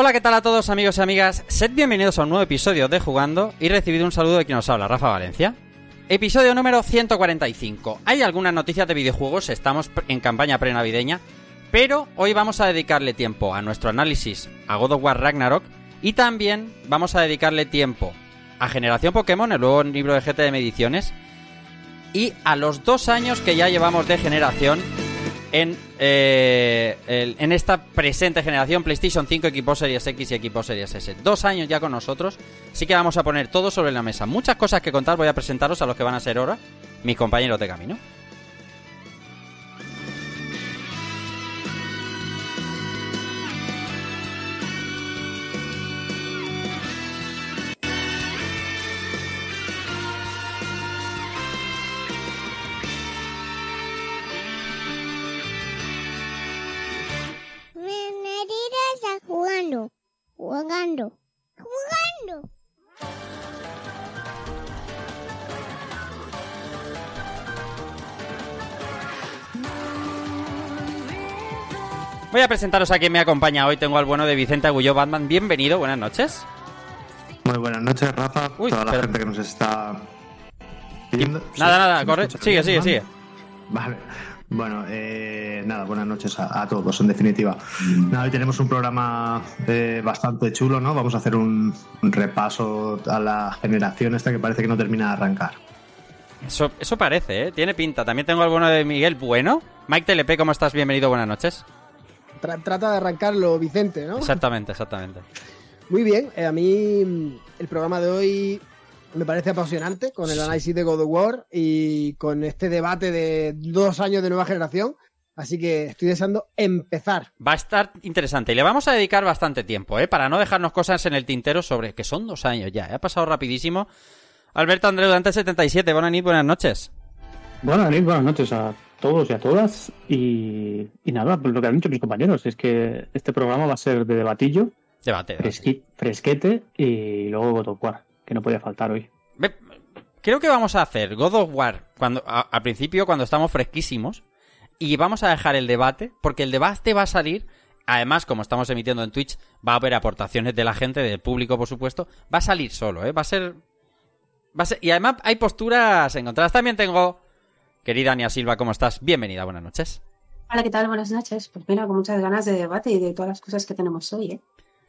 Hola, ¿qué tal a todos amigos y amigas? Sed bienvenidos a un nuevo episodio de Jugando y recibido un saludo de quien nos habla, Rafa Valencia. Episodio número 145. Hay algunas noticias de videojuegos, estamos en campaña prenavideña, pero hoy vamos a dedicarle tiempo a nuestro análisis a God of War Ragnarok y también vamos a dedicarle tiempo a Generación Pokémon, el nuevo libro de GT de Mediciones, y a los dos años que ya llevamos de generación en, eh, en esta presente generación PlayStation 5, equipo Series X y equipo Series S. Dos años ya con nosotros, así que vamos a poner todo sobre la mesa. Muchas cosas que contar, voy a presentaros a los que van a ser ahora mis compañeros de camino. Voy a presentaros a quien me acompaña hoy. Tengo al bueno de Vicente Agulló Batman. Bienvenido, buenas noches. Muy buenas noches, Rafa. Uy, toda la pero- gente que nos está viendo. Nada, nada, ¿Me corre. Sigue, sigue, sigue. Vale. Bueno, eh, nada, buenas noches a, a todos, en definitiva. Nada, hoy tenemos un programa eh, bastante chulo, ¿no? Vamos a hacer un, un repaso a la generación esta que parece que no termina de arrancar. Eso, eso parece, ¿eh? Tiene pinta. También tengo al bueno de Miguel Bueno. Mike TLP, ¿cómo estás? Bienvenido, buenas noches. Tra- trata de arrancarlo, Vicente, ¿no? Exactamente, exactamente. Muy bien, eh, a mí mm, el programa de hoy me parece apasionante con el análisis de God of War y con este debate de dos años de nueva generación. Así que estoy deseando empezar. Va a estar interesante y le vamos a dedicar bastante tiempo, ¿eh? Para no dejarnos cosas en el tintero sobre que son dos años ya, ¿eh? Ha pasado rapidísimo. Alberto Andreu, Dante 77, buenas noches, buenas noches. Buenas noches, buenas noches a todos y a todas. Y, y nada, pues lo que han dicho mis compañeros es que este programa va a ser de debatillo, Debate. debate. fresqui- fresquete y luego God of War, que no podía faltar hoy. Creo que vamos a hacer God of War cuando, a- al principio cuando estamos fresquísimos y vamos a dejar el debate porque el debate va a salir. Además, como estamos emitiendo en Twitch, va a haber aportaciones de la gente, del público, por supuesto. Va a salir solo, ¿eh? Va a ser. Va a ser... Y además hay posturas encontradas. También tengo. Querida Ania Silva, ¿cómo estás? Bienvenida, buenas noches. Hola, ¿qué tal? Buenas noches. Pues mira, con muchas ganas de debate y de todas las cosas que tenemos hoy, ¿eh?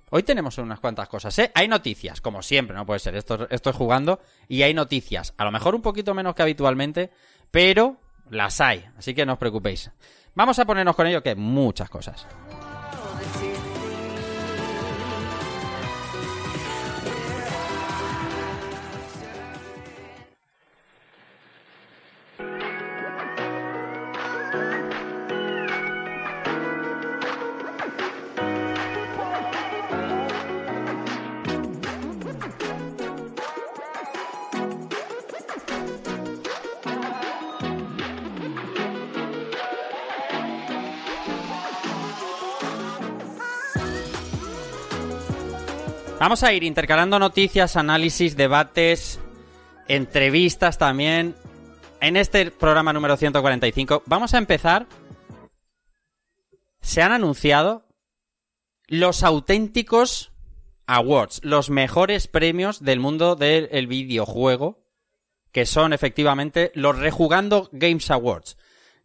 Hoy tenemos unas cuantas cosas, ¿eh? Hay noticias, como siempre, no puede ser. Esto, esto es jugando. Y hay noticias. A lo mejor un poquito menos que habitualmente, pero las hay. Así que no os preocupéis. Vamos a ponernos con ello, que muchas cosas. Vamos a ir intercalando noticias, análisis, debates, entrevistas también. En este programa número 145 vamos a empezar. Se han anunciado los auténticos awards, los mejores premios del mundo del videojuego, que son efectivamente los Rejugando Games Awards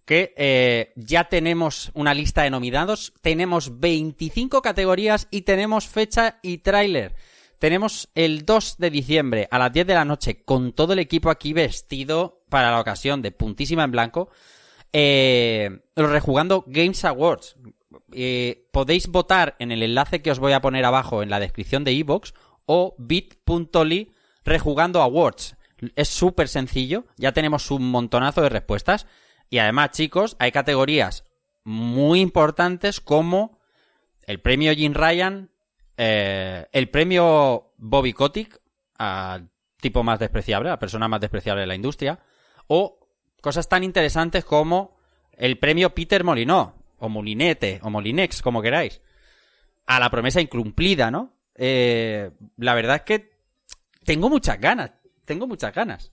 que eh, ya tenemos una lista de nominados, tenemos 25 categorías y tenemos fecha y tráiler. Tenemos el 2 de diciembre a las 10 de la noche con todo el equipo aquí vestido para la ocasión de puntísima en blanco. Eh, rejugando Games Awards. Eh, podéis votar en el enlace que os voy a poner abajo en la descripción de iVoox o bit.ly rejugando awards. Es súper sencillo, ya tenemos un montonazo de respuestas. Y además, chicos, hay categorías muy importantes como el premio Jim Ryan, eh, el premio Bobby Kotick, al tipo más despreciable, a la persona más despreciable de la industria, o cosas tan interesantes como el premio Peter Molinó, o Molinete, o Molinex, como queráis, a la promesa incumplida, ¿no? Eh, la verdad es que tengo muchas ganas, tengo muchas ganas.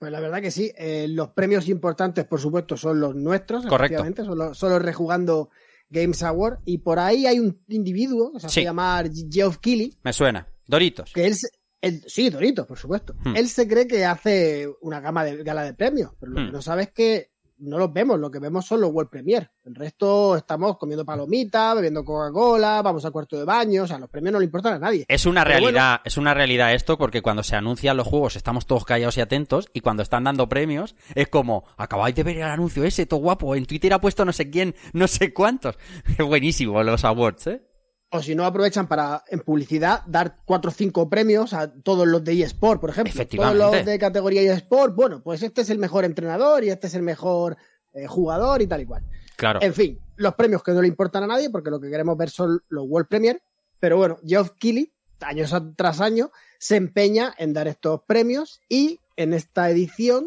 Pues la verdad que sí. Eh, los premios importantes, por supuesto, son los nuestros. Correcto. Son los, son los rejugando Games Award. Y por ahí hay un individuo que se hace Sí. llamar Geoff Keighley, Me suena. Doritos. que él, él- sí, Doritos, por supuesto. Hmm. Él se cree que hace una gama de gala de premios, pero lo Hmm. que no sabe es que no los vemos, lo que vemos son los World Premier. El resto estamos comiendo palomitas, bebiendo Coca-Cola, vamos al cuarto de baño, o sea, los premios no le importan a nadie. Es una Pero realidad, es una realidad esto porque cuando se anuncian los juegos estamos todos callados y atentos y cuando están dando premios es como, acabáis de ver el anuncio ese, todo guapo, en Twitter ha puesto no sé quién, no sé cuántos. Es buenísimo los awards, ¿eh? O si no, aprovechan para, en publicidad, dar cuatro o cinco premios a todos los de eSport, por ejemplo. Efectivamente. Todos los de categoría eSport, bueno, pues este es el mejor entrenador y este es el mejor eh, jugador y tal y cual. Claro. En fin, los premios que no le importan a nadie, porque lo que queremos ver son los World Premier. Pero bueno, Geoff Keighley, años a- tras año, se empeña en dar estos premios y en esta edición,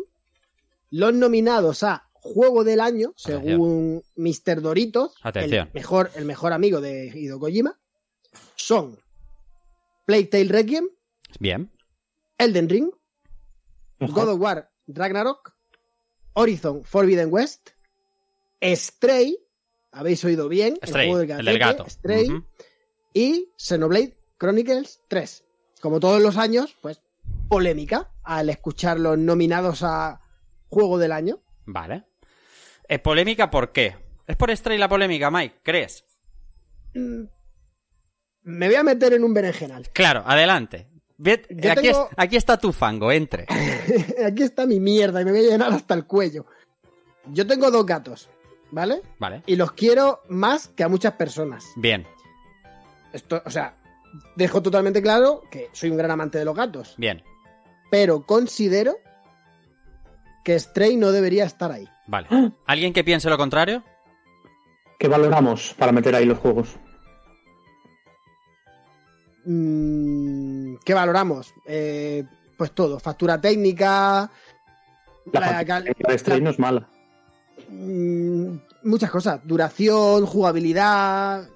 los nominados a Juego del Año, según Mr. Doritos, Atención. El, mejor, el mejor amigo de Hideo Kojima, son Plague Tale Requiem, Bien. Elden Ring, God of War Ragnarok, Horizon Forbidden West, Stray, habéis oído bien, Stray, el juego el del gato. Stray, y Xenoblade Chronicles 3. Como todos los años, pues polémica al escuchar los nominados a Juego del Año. Vale. ¿Es polémica por qué? ¿Es por Stray la polémica, Mike? ¿Crees? Mm, Me voy a meter en un berenjenal. Claro, adelante. Ve- Yo aquí, tengo- es- aquí está tu fango, entre. Aquí está mi mierda y me voy a llenar hasta el cuello. Yo tengo dos gatos, ¿vale? Vale. Y los quiero más que a muchas personas. Bien, Esto, o sea, dejo totalmente claro que soy un gran amante de los gatos, bien. pero considero que Stray no debería estar ahí. Vale. ¿Alguien que piense lo contrario? ¿Qué valoramos para meter ahí los juegos? Mm, ¿Qué valoramos? Eh, pues todo, factura técnica, La la- factura de Stray no es mala. Mm, muchas cosas. Duración, jugabilidad.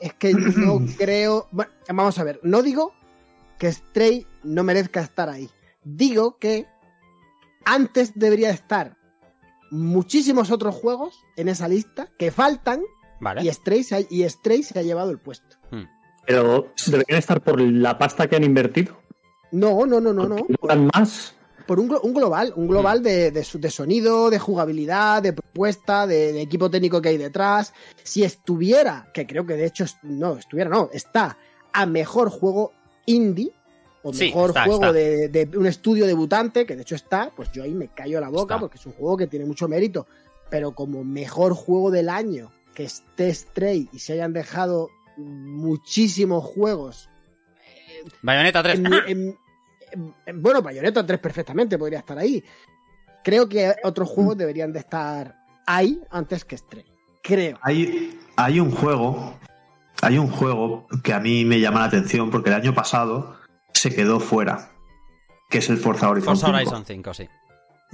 Es que no creo. Bueno, vamos a ver. No digo que Stray no merezca estar ahí. Digo que antes debería estar muchísimos otros juegos en esa lista que faltan Vale. y Stray, se ha, y Stray se ha llevado el puesto. Hmm. Pero deberían estar por la pasta que han invertido. No, no, no, no, no. ¿Duran más? por un, glo- un global, un global de, de de sonido, de jugabilidad, de propuesta, de, de equipo técnico que hay detrás. Si estuviera, que creo que de hecho no, estuviera, no, está a mejor juego indie, o Sí, mejor está, juego está. De, de un estudio debutante, que de hecho está, pues yo ahí me callo la boca Está. porque es un juego que tiene mucho mérito. Pero como mejor juego del año, que esté Stray y se hayan dejado muchísimos juegos Bayonetta 3. en- en- en- en- bueno, Bayonetta 3 perfectamente podría estar ahí. Creo que otros juegos deberían de estar ahí antes que Stray. Creo. Hay, hay un juego, hay un juego que a mí me llama la atención porque el año pasado se quedó fuera, que es el Forza Horizon. Forza 5. Horizon 5, sí.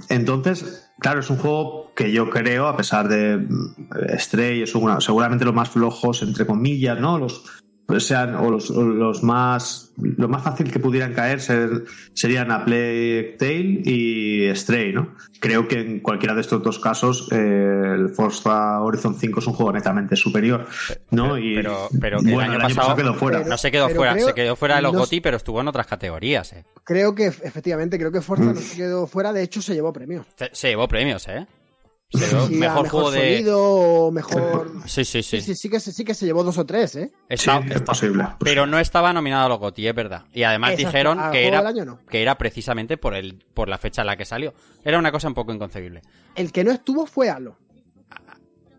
Entonces, claro, es un juego que yo creo, a pesar de mm, Stray, es una, seguramente los más flojos, entre comillas, ¿no? Los, sean o los, o los más lo más fácil que pudieran caer ser- serían a Plague Tale y Stray, ¿no? Creo que en cualquiera de estos dos casos eh, el Forza Horizon 5 es un juego netamente superior, ¿no? y Pero, pero que bueno, el año, pasado, quedó fuera. no se quedó Pero fuera, creo- se quedó fuera de los no GOTY, pero estuvo en otras categorías, eh. Creo que efectivamente, creo que Forza no se quedó fuera, de hecho se llevó premio. Se, se llevó premios, eh. Mejor, juego de. sonido mejor. Sí, sí, sí. Sí, sí, sí que, se- sí que se llevó dos o tres, ¿eh? Está- Sí, es posible. Pero no estaba nominado a los GOTY, es verdad. Y además Exacto, dijeron que era, año no. que era precisamente por el por la fecha en la que salió. Era una cosa un poco inconcebible. El que no estuvo fue Halo.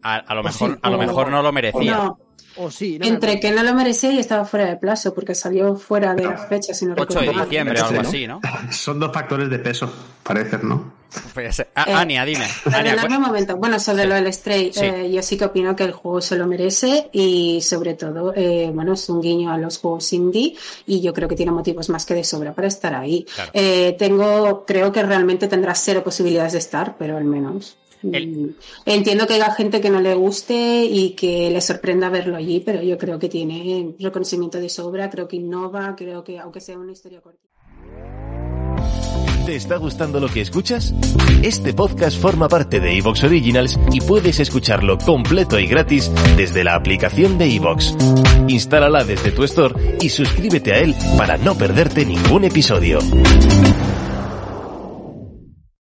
A, a lo Pues mejor, sí, a lo o- mejor no lo merecía. No, O sí, no me entre que no lo merecía y estaba fuera de plazo, porque salió fuera de la fecha, si no 8 de diciembre o algo ¿no? así, ¿no? Son dos factores de peso, parecen, ¿no? Pues, a- Eh, Ania, dime. Ania, cu- momento. Bueno, sobre Sí. lo del Stray, Sí. eh, yo sí que opino que el juego se lo merece y sobre todo, eh, bueno, es un guiño a los juegos indie y yo creo que tiene motivos más que de sobra para estar ahí. Claro. Eh, tengo, creo que realmente tendrá cero posibilidades de estar, pero al menos. El- mm, Entiendo que haya gente que no le guste y que le sorprenda verlo allí, pero yo creo que tiene reconocimiento de sobra, creo que innova, creo que aunque sea una historia corta. ¿Te está gustando lo que escuchas? Este podcast forma parte de Evox Originals y puedes escucharlo completo y gratis desde la aplicación de Evox. Instálala desde tu store y suscríbete a él para no perderte ningún episodio.